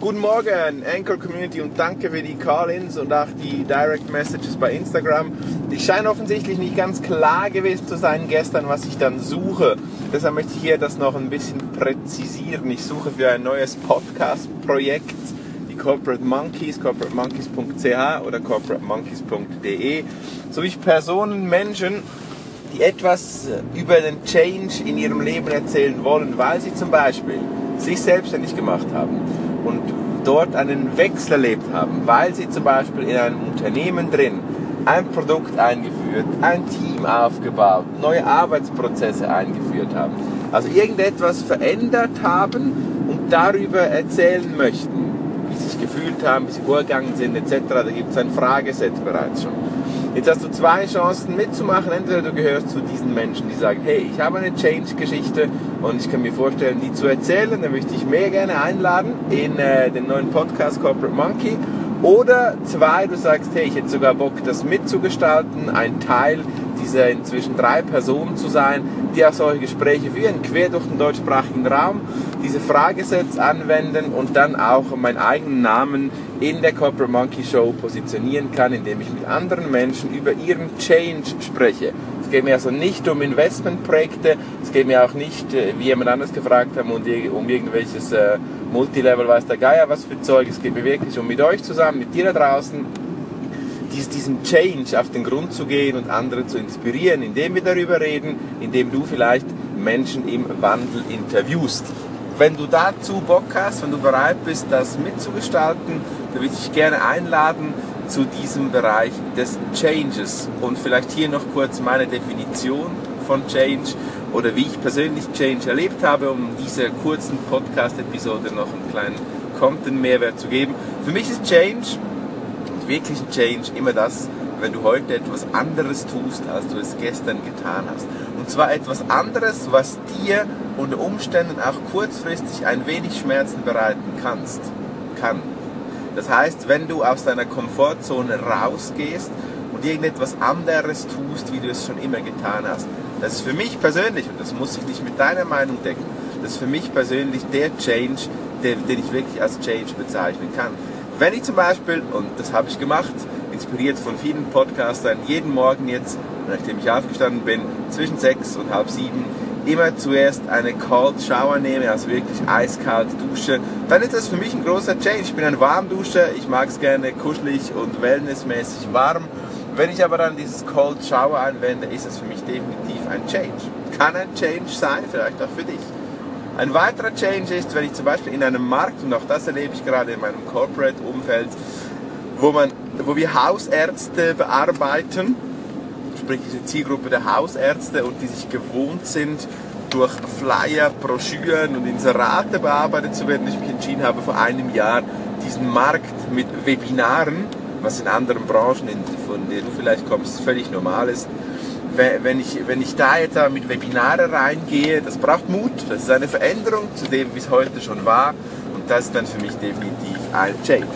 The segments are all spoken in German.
Guten Morgen, Anchor Community und danke für die Call-ins und auch die Direct Messages bei Instagram. Ich scheine offensichtlich nicht ganz klar gewesen zu sein gestern, was ich dann suche. Deshalb möchte ich hier das noch ein bisschen präzisieren. Ich suche für ein neues Podcast-Projekt die Corporate Monkeys, corporatemonkeys.ch oder corporatemonkeys.de, sowie Personen, Menschen, die etwas über den Change in ihrem Leben erzählen wollen, weil sie zum Beispiel sich selbstständig gemacht haben und dort einen Wechsel erlebt haben, weil sie zum Beispiel in einem Unternehmen drin ein Produkt eingeführt, ein Team aufgebaut, neue Arbeitsprozesse eingeführt haben. Also irgendetwas verändert haben und darüber erzählen möchten, wie sie sich gefühlt haben, wie sie vorgegangen sind etc. Da gibt es ein Frageset bereits schon. Jetzt hast du zwei Chancen mitzumachen. Entweder du gehörst zu diesen Menschen, die sagen, hey, ich habe eine Change-Geschichte und ich kann mir vorstellen, die zu erzählen. Dann möchte ich mehr gerne einladen in äh, den neuen Podcast Corporate Monkey. Oder zwei, du sagst, hey, ich hätte sogar Bock, das mitzugestalten, ein Teil dieser inzwischen drei Personen zu sein, die auch solche Gespräche führen, quer durch den deutschsprachigen Raum, diese Fragesets anwenden und dann auch meinen eigenen Namen in der Corporate Monkey Show positionieren kann, indem ich mit anderen Menschen über ihren Change spreche. Es geht mir also nicht um Investmentprojekte, es geht mir auch nicht, äh, wie jemand anders gefragt hat, um, irgendwelches äh, Multilevel, weiß der Geier was für Zeug. Es geht mir wirklich um mit euch zusammen, mit dir da draußen, diesen Change auf den Grund zu gehen und andere zu inspirieren, indem wir darüber reden, indem du vielleicht Menschen im Wandel interviewst. Wenn du dazu Bock hast, wenn du bereit bist, das mitzugestalten, dann würde ich dich gerne einladen zu diesem Bereich des Changes und vielleicht hier noch kurz meine Definition von Change oder wie ich persönlich Change erlebt habe, um dieser kurzen Podcast-Episode noch einen kleinen Content-Mehrwert zu geben. Für mich ist Change, wirklichen Change, immer das, wenn du heute etwas anderes tust, als du es gestern getan hast. Und zwar etwas anderes, was dir unter Umständen auch kurzfristig ein wenig Schmerzen bereiten kannst, kann. Das heißt, wenn du aus deiner Komfortzone rausgehst und irgendetwas anderes tust, wie du es schon immer getan hast, das ist für mich persönlich, und das muss sich nicht mit deiner Meinung decken, das ist für mich persönlich der Change, den, den ich wirklich als Change bezeichnen kann. Wenn ich zum Beispiel, und das habe ich gemacht, inspiriert von vielen Podcastern, jeden Morgen jetzt, nachdem ich aufgestanden bin, zwischen sechs und halb sieben, immer zuerst eine Cold Shower nehme, also wirklich eiskalt dusche, dann ist das für mich ein großer Change. Ich bin ein Warmduscher, ich mag es gerne kuschelig und wellnessmäßig warm. Wenn ich aber dann dieses Cold Shower anwende, ist es für mich definitiv ein Change. Kann ein Change sein, vielleicht auch für dich. Ein weiterer Change ist, wenn ich zum Beispiel in einem Markt, und auch das erlebe ich gerade in meinem Corporate-Umfeld, wo, wo wir Hausärzte bearbeiten, sprich diese Zielgruppe der Hausärzte und die sich gewohnt sind, durch Flyer, Broschüren und Inserate bearbeitet zu werden, ich mich entschieden habe, vor einem Jahr diesen Markt mit Webinaren, was in anderen Branchen, von denen du vielleicht kommst, völlig normal ist, wenn ich, wenn ich da jetzt mit Webinare reingehe, das braucht Mut, das ist eine Veränderung zu dem, wie es heute schon war und das ist dann für mich definitiv ein Change.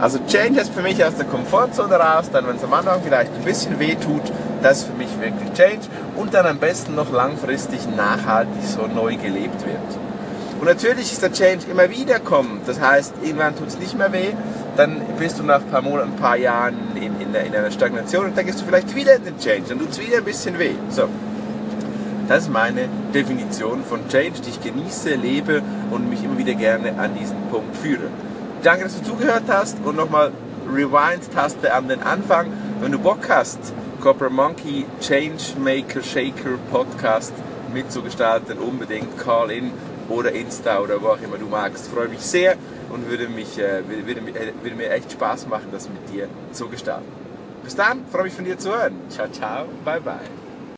Also Change ist für mich aus der Komfortzone raus, dann wenn es am Anfang vielleicht ein bisschen weh tut, das ist für mich wirklich Change und dann am besten noch langfristig nachhaltig so neu gelebt wird. Und natürlich ist der Change immer wieder kommen. Das heißt, irgendwann tut es nicht mehr weh, dann bist du nach ein paar Monaten, ein paar Jahren in, in, in einer Stagnation und dann gehst du vielleicht wieder in den Change, dann tut es wieder ein bisschen weh. So, das ist meine Definition von Change, die ich genieße, lebe und mich immer wieder gerne an diesen Punkt führe. Danke, dass du zugehört hast und nochmal Rewind-Taste an den Anfang. Wenn du Bock hast, Corporate Monkey Changemaker Shaker Podcast mitzugestalten, unbedingt call in oder Insta oder wo auch immer du magst. Freue mich sehr und würde, mich, äh, würde, würde, äh, würde mir echt Spaß machen, das mit dir zu gestalten. Bis dann, freue mich von dir zu hören. Ciao, ciao, bye, bye.